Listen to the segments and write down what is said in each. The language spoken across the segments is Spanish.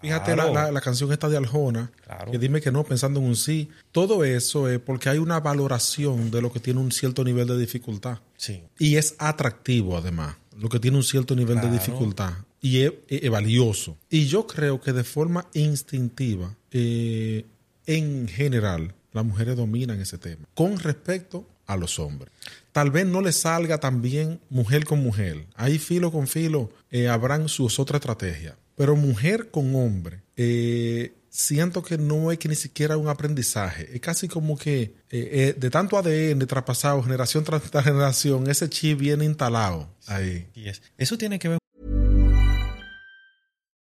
Fíjate Claro. la, la- la canción esta de Aljona, Claro. que dime que no pensando en un sí. Todo eso es porque hay una valoración de lo que tiene un cierto nivel de dificultad. Sí. Y es atractivo además, lo que tiene un cierto nivel de dificultad. Y es, es- es valioso. Y yo creo que de forma instintiva, eh, en general, las mujeres dominan ese tema. Con respecto a los hombres. Tal vez no les salga tan bien mujer con mujer. Ahí filo con filo eh, habrán sus otras estrategias. Pero mujer con hombre, eh, siento que no es que ni siquiera un aprendizaje. Es casi como que eh, eh, de tanto ADN traspasado generación tras generación, ese chip viene instalado ahí. Eso tiene que ver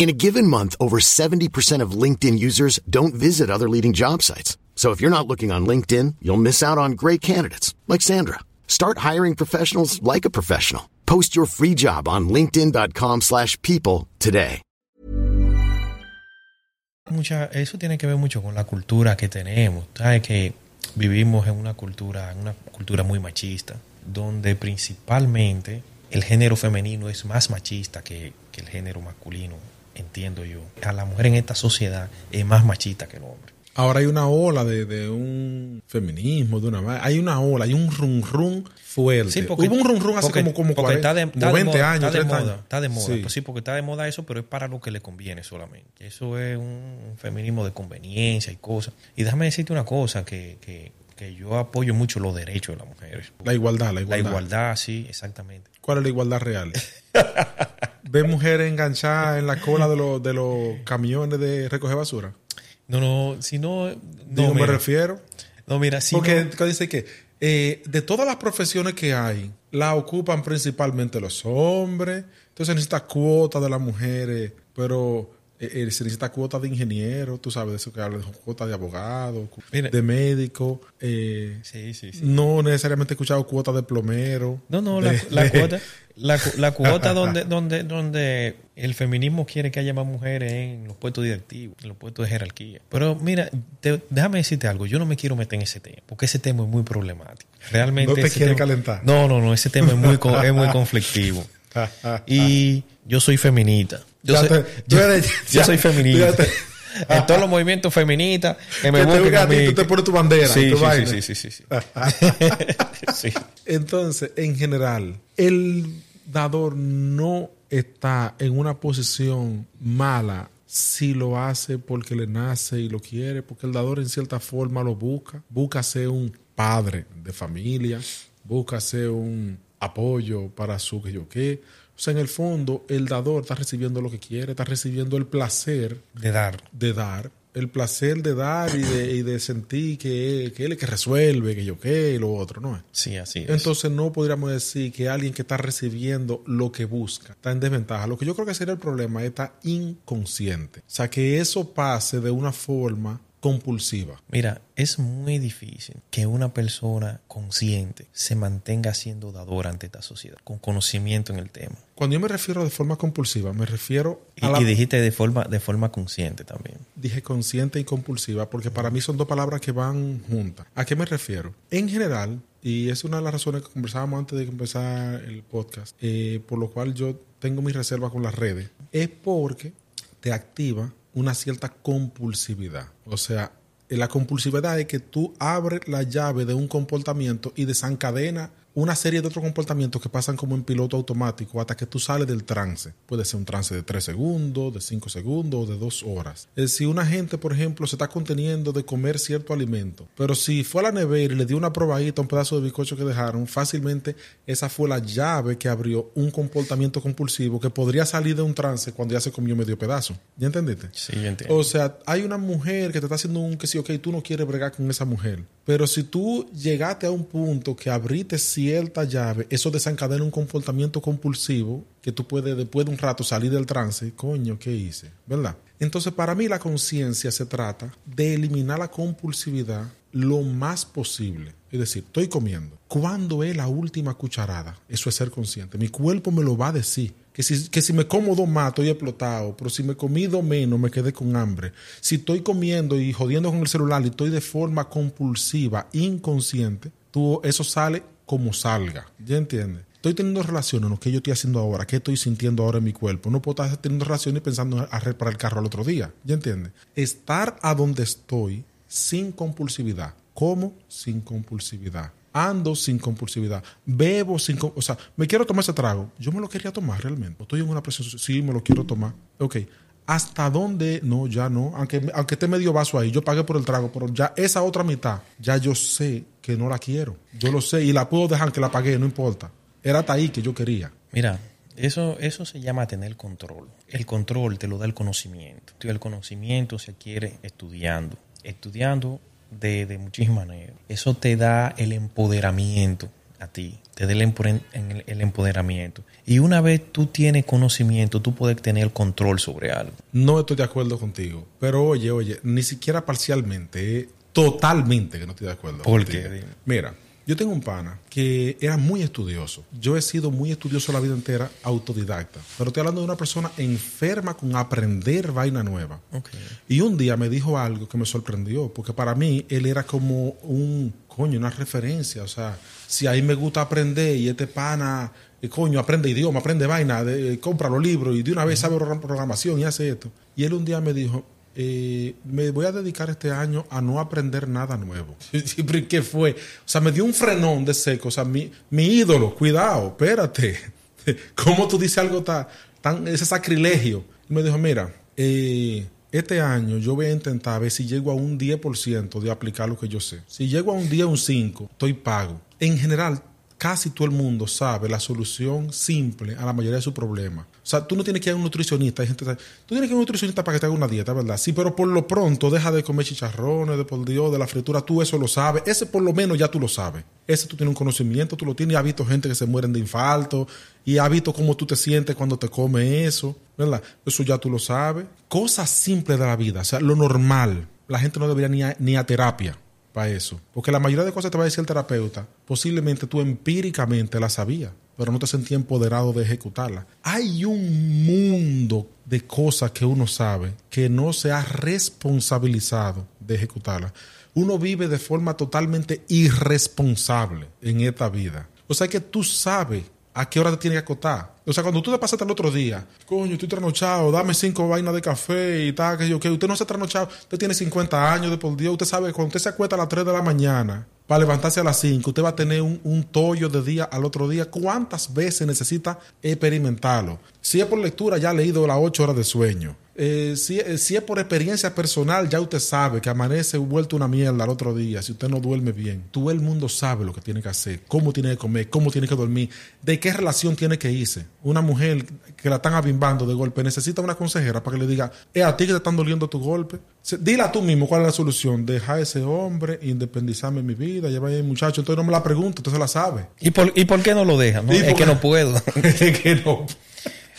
In a given month, over 70% of LinkedIn users don't visit other leading job sites. So if you're not looking on LinkedIn, you'll miss out on great candidates like Sandra. Start hiring professionals like a professional. Post your free job on linkedin.com/people today. mucha, eso tiene que ver mucho con la cultura que tenemos. Sabes que vivimos en una cultura, en una cultura muy machista, donde principalmente el género femenino es más machista que, que el género masculino, entiendo yo. A la mujer en esta sociedad es más machista que el hombre. Ahora hay una ola de, de un feminismo, de una hay una ola, hay un rum rum fuerte. Sí, porque- Hubo un rum rum hace porque- como, como, porque 40, está de, está como de 20 moda, años, está de 30 moda, años. está de moda. Sí. Pues sí, porque está de moda eso, pero es para lo que le conviene solamente. Eso es un feminismo de conveniencia y cosas. Y déjame decirte una cosa, que, que, que yo apoyo mucho los derechos de las mujeres. La igualdad, la La igualdad. igualdad, sí, exactamente. ¿Cuál es la igualdad real? ¿Ves mujeres enganchadas en la cola de los, de los camiones de recoger basura? No, no, si no... No, Digo, me refiero. no, mira, si Porque no- dice que eh, de todas las profesiones que hay, la ocupan principalmente los hombres. Entonces necesita cuota de las mujeres, pero eh, eh, se necesita cuota de ingenieros, tú sabes de eso que hablan, cuota de Mira. de médicos. eh, Sí, sí, sí. No necesariamente he escuchado cuota de plomero. No, no, la, de- la cuota, la, cu- la cuota donde, donde, donde el feminismo quiere que haya más mujeres en los puestos directivos, en los puestos de jerarquía. Pero mira, te- déjame decirte algo, yo no me quiero meter en ese tema, porque ese tema es muy problemático. Realmente No te quiere tema- calentar. No, no, no, ese tema es muy, es muy conflictivo. Y yo soy feminista. Yo, Ya soy, te- yo- tú eres- yo ya- soy feminista. te- en todos los movimientos feministas que me Que te busquen diga a a ti, mí. tú te pones tu bandera y Sí, tu sí, vaina. sí, sí, sí, sí, sí. Sí. Entonces, en general, el dador no está en una posición mala si lo hace porque le nace y lo quiere, porque el dador en cierta forma lo busca, busca ser un padre de familia, busca ser un apoyo para su que yo qué. O sea, en el fondo, el dador está recibiendo lo que quiere, está recibiendo el placer De dar. de dar, el placer de dar y de, y de sentir que, que él es el que resuelve, que yo qué, y lo otro, ¿no? Sí, así es. Entonces no podríamos decir que alguien que está recibiendo lo que busca está en desventaja. Lo que yo creo que sería el problema es estar inconsciente. O sea, que eso pase de una forma compulsiva. Mira, es muy difícil que una persona consciente se mantenga siendo dadora ante esta sociedad, con conocimiento en el tema. Cuando yo me refiero de forma compulsiva, me refiero Y, a la... y dijiste de forma, de forma consciente también. Dije consciente y compulsiva porque para mí son dos palabras que van juntas. ¿A qué me refiero? En general, y es una de las razones que conversábamos antes de empezar el podcast, eh, por lo cual yo tengo mis reservas con las redes, es porque te activa una cierta compulsividad. O sea, la compulsividad es que tú abres la llave de un comportamiento y desencadena una serie de otros comportamientos que pasan como en piloto automático hasta que tú sales del trance. Puede ser un trance de 3 segundos, de 5 segundos o de 2 horas. Es decir, una gente, por ejemplo, se está conteniendo de comer cierto alimento, pero si fue a la nevera y le dio una probadita, un pedazo de bizcocho que dejaron, fácilmente esa fue la llave que abrió un comportamiento compulsivo que podría salir de un trance cuando ya se comió medio pedazo. ¿Ya entendiste? Sí, entiendo. O sea, hay una mujer que te está haciendo un que sí, ok, tú no quieres bregar con esa mujer. Pero si tú llegaste a un punto que abriste cierta llave, eso desencadena un comportamiento compulsivo que tú puedes después de un rato salir del trance. Coño, ¿qué hice? ¿Verdad? Entonces, para mí la conciencia se trata de eliminar la compulsividad lo más posible. Es decir, estoy comiendo. ¿Cuándo es la última cucharada? Eso es ser consciente. Mi cuerpo me lo va a decir. Que si, que si me como dos más, estoy explotado. Pero si me comí dos menos, me quedé con hambre. Si estoy comiendo y jodiendo con el celular y estoy de forma compulsiva, inconsciente, tú, eso sale como salga. ¿Ya entiendes? Estoy teniendo relaciones en lo que yo estoy haciendo ahora, qué estoy sintiendo ahora en mi cuerpo. No puedo estar teniendo relaciones pensando a reparar el carro al otro día. ¿Ya entiendes? Estar a donde estoy sin compulsividad. ¿Cómo? Sin compulsividad. Ando sin compulsividad. Bebo sin. O sea, me quiero tomar ese trago. Yo me lo quería tomar realmente. Estoy en una presión. Sí, me lo quiero tomar. Ok. ¿Hasta dónde? No, ya no. Aunque, aunque esté medio vaso ahí, yo pagué por el trago, pero ya esa otra mitad, ya yo sé que no la quiero. Yo lo sé y la puedo dejar que la pagué, no importa. Era hasta ahí que yo quería. Mira, eso, eso se llama tener control. El control te lo da el conocimiento. El conocimiento se adquiere estudiando. Estudiando de, de muchísimas maneras. Eso te da el empoderamiento a ti. Te da el, empoder- el- el empoderamiento. Y una vez tú tienes conocimiento, tú puedes tener control sobre algo. No estoy de acuerdo contigo. Pero oye, oye, ni siquiera parcialmente, eh, totalmente que no estoy de acuerdo. ¿Por contigo. qué? Mira, yo tengo un pana que era muy estudioso. Yo he sido muy estudioso la vida entera, autodidacta. Pero estoy hablando de una persona enferma con aprender vaina nueva. Y un día me dijo algo que me sorprendió, porque para mí él era como un, coño, una referencia. O sea, si ahí me gusta aprender y este pana, eh, coño, aprende idioma, aprende vaina, de- eh, compra los libros y de una vez sabe pro- programación y hace esto. Y él un día me dijo, eh, me voy a dedicar este año a no aprender nada nuevo. Sí, pero ¿y ¿Qué fue? O sea, me dio un frenón de seco. O sea, mi, mi ídolo, cuidado, espérate. ¿Cómo tú dices algo tan, tan ese sacrilegio? Me dijo, mira, eh, este año yo voy a intentar ver si llego a un 10% de aplicar lo que yo sé. Si llego a un 10 o un 5, estoy pago. En general, casi todo el mundo sabe la solución simple a la mayoría de sus problemas. O sea, tú no tienes que ir a un nutricionista. Hay gente que- tú tienes que ir a un nutricionista para que te haga una dieta, ¿verdad? Sí, pero por lo pronto deja de comer chicharrones, de por Dios, de la fritura. Tú eso lo sabes. Ese por lo menos ya tú lo sabes. Ese tú tienes un conocimiento, tú lo tienes. Y has visto gente que se mueren de infarto. Y has visto cómo tú te sientes cuando te comes eso, ¿verdad? Eso ya tú lo sabes. Cosas simples de la vida. O sea, lo normal. La gente no debería ni ni a terapia para eso. Porque la mayoría de cosas que te va a decir el terapeuta, posiblemente tú empíricamente la sabías, pero no te sentías empoderado de ejecutarla. Hay un mundo de cosas que uno sabe que no se ha responsabilizado de ejecutarla. Uno vive de forma totalmente irresponsable en esta vida. O sea que tú sabes a qué hora te tienes que acotar. O sea, cuando tú te pasaste el otro día, coño, estoy trasnochado, dame cinco vainas de café y tal, que yo, que usted no se ha trasnochado, usted tiene 50 años de por Dios, usted sabe cuando usted se acuesta a las 3 de la mañana para levantarse a las 5, usted va a tener un, un tollo de día al otro día. ¿Cuántas veces necesita experimentarlo? Si es por lectura, ya ha leído las ocho horas de sueño. Eh, si, eh, si es por experiencia personal, ya usted sabe que amanece vuelto una mierda al otro día, si usted no duerme bien. Todo el mundo sabe lo que tiene que hacer, cómo tiene que comer, cómo tiene que dormir, de qué relación tiene que irse. Una mujer que la están abimbando de golpe necesita una consejera para que le diga, es a ti que te están doliendo tu golpe. Dile a tú mismo cuál es la solución. Deja a ese hombre, independizarme en mi vida, llevar a mi muchacho. Entonces no me la pregunto, entonces la sabe. ¿Y por, ¿Y por qué no lo dejan? No, ¿Y es que no puedo. Es que no.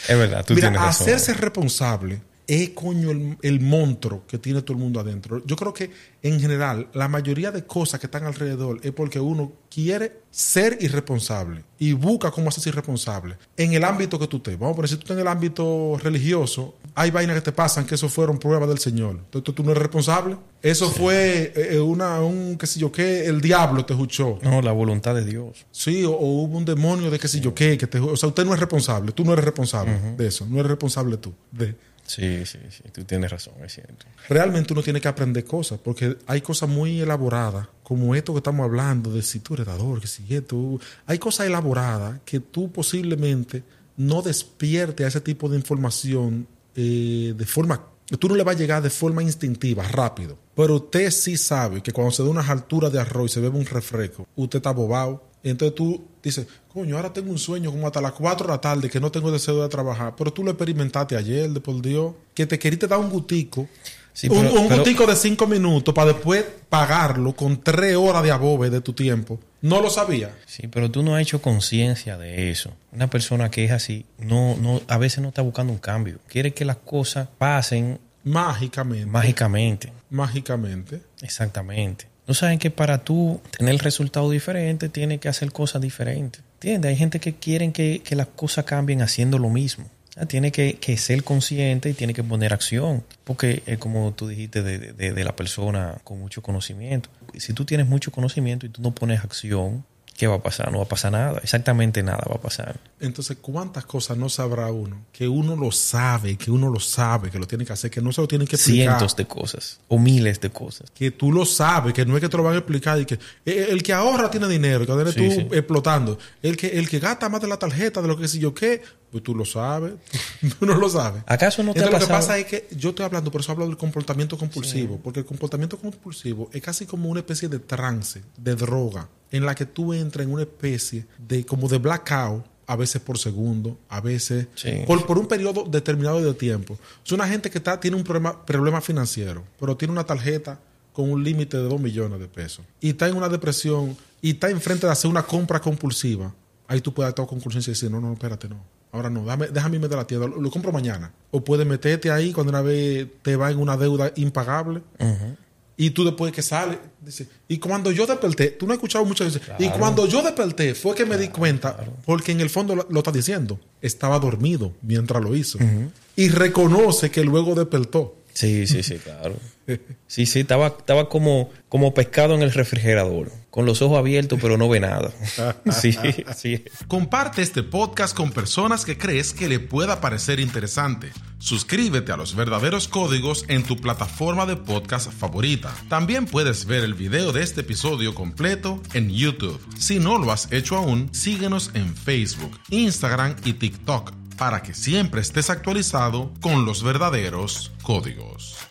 Es verdad, tú Mira, tienes razón. hacerse responsable es coño el, el monstruo que tiene todo el mundo adentro. Yo creo que en general la mayoría de cosas que están alrededor es porque uno quiere ser irresponsable y busca cómo hacerse irresponsable en el ámbito que tú estés. Vamos a poner, si tú estás en el ámbito religioso, hay vainas que te pasan que eso fueron pruebas del Señor. Entonces tú no eres responsable. Eso fue eh, una, un, qué sé yo qué, el diablo te escuchó. No, la voluntad de Dios. Sí, o, o hubo un demonio de qué sé yo qué, que te, o sea, usted no es responsable, tú no eres responsable de eso, no eres responsable tú. De, Sí, sí, sí, tú tienes razón, es cierto. realmente uno tiene que aprender cosas, porque hay cosas muy elaboradas, como esto que estamos hablando, de si tú eres dador, que si esto, hay cosas elaboradas que tú posiblemente no despierte a ese tipo de información eh, de forma, tú no le va a llegar de forma instintiva, rápido, pero usted sí sabe que cuando se da unas alturas de arroz y se bebe un refresco, usted está bobado, entonces tú dices, coño, ahora tengo un sueño como hasta las 4 de la tarde que no tengo deseo de trabajar, pero tú lo experimentaste ayer, de por Dios, que te queriste dar un gutico, Sí, un, un pero- gutico de 5 minutos para después pagarlo con 3 horas de abobe de tu tiempo. No lo sabía. Sí, pero tú no has hecho conciencia de eso. Una persona que es así, no, no, a veces no está buscando un cambio. Quiere que las cosas pasen Mágicamente. mágicamente. mágicamente. Exactamente. No saben que para tú tener el resultado diferente, tienes que hacer cosas diferentes. ¿Entiendes? Hay gente que quieren que, que las cosas cambien haciendo lo mismo. Ah, Tiene que, que ser consciente y tiene que poner acción. Porque es como tú dijiste de, de- de la persona con mucho conocimiento. Si tú tienes mucho conocimiento y tú no pones acción, ¿qué va a pasar? No va a pasar nada. Exactamente nada va a pasar. Entonces, ¿cuántas cosas no sabrá uno? Que uno lo sabe, que uno lo sabe, que lo tiene que hacer, que no se lo tienen que explicar. Cientos de cosas o miles de cosas. que tú lo sabes, que no es que te lo van a explicar y que eh, el que ahorra tiene dinero, que Sí, tú sí. explotando. El que, el que gasta más de la tarjeta, de lo que sé yo qué, pues tú lo sabes, tú no lo sabes. ¿Acaso no te Entonces, ha lo que pasado? pasa es que yo estoy hablando, por eso hablo del comportamiento compulsivo, porque el comportamiento compulsivo es casi como una especie de trance, de droga, en la que tú entras en una especie de como de blackout, a veces por segundo, a veces Sí. por, por un periodo determinado de tiempo. Es una gente que está, tiene un problema, problema financiero, pero tiene una tarjeta con un límite de 2 millones de pesos y está en una depresión y está enfrente de hacer una compra compulsiva. Ahí tú puedes actuar con conciencia y decir, no, no, espérate, no. Ahora no, dame, déjame irme de la tienda, lo, lo compro mañana. O puedes meterte ahí cuando una vez te va en una deuda impagable. Y tú después que sales, dices, y cuando yo desperté, tú no has escuchado muchas veces, y cuando yo desperté fue que me di cuenta, porque en el fondo lo, lo está diciendo, estaba dormido mientras lo hizo. Y reconoce que luego despertó. Sí, sí, sí, claro. Sí, sí, estaba, estaba como, como pescado en el refrigerador, con los ojos abiertos, pero no ve nada. Sí, sí. Comparte este podcast con personas que crees que le pueda parecer interesante. Suscríbete a los verdaderos códigos en tu plataforma de podcast favorita. También puedes ver el video de este episodio completo en YouTube. Si no lo has hecho aún, síguenos en Facebook, Instagram y TikTok para que siempre estés actualizado con los verdaderos códigos.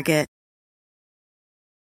Target.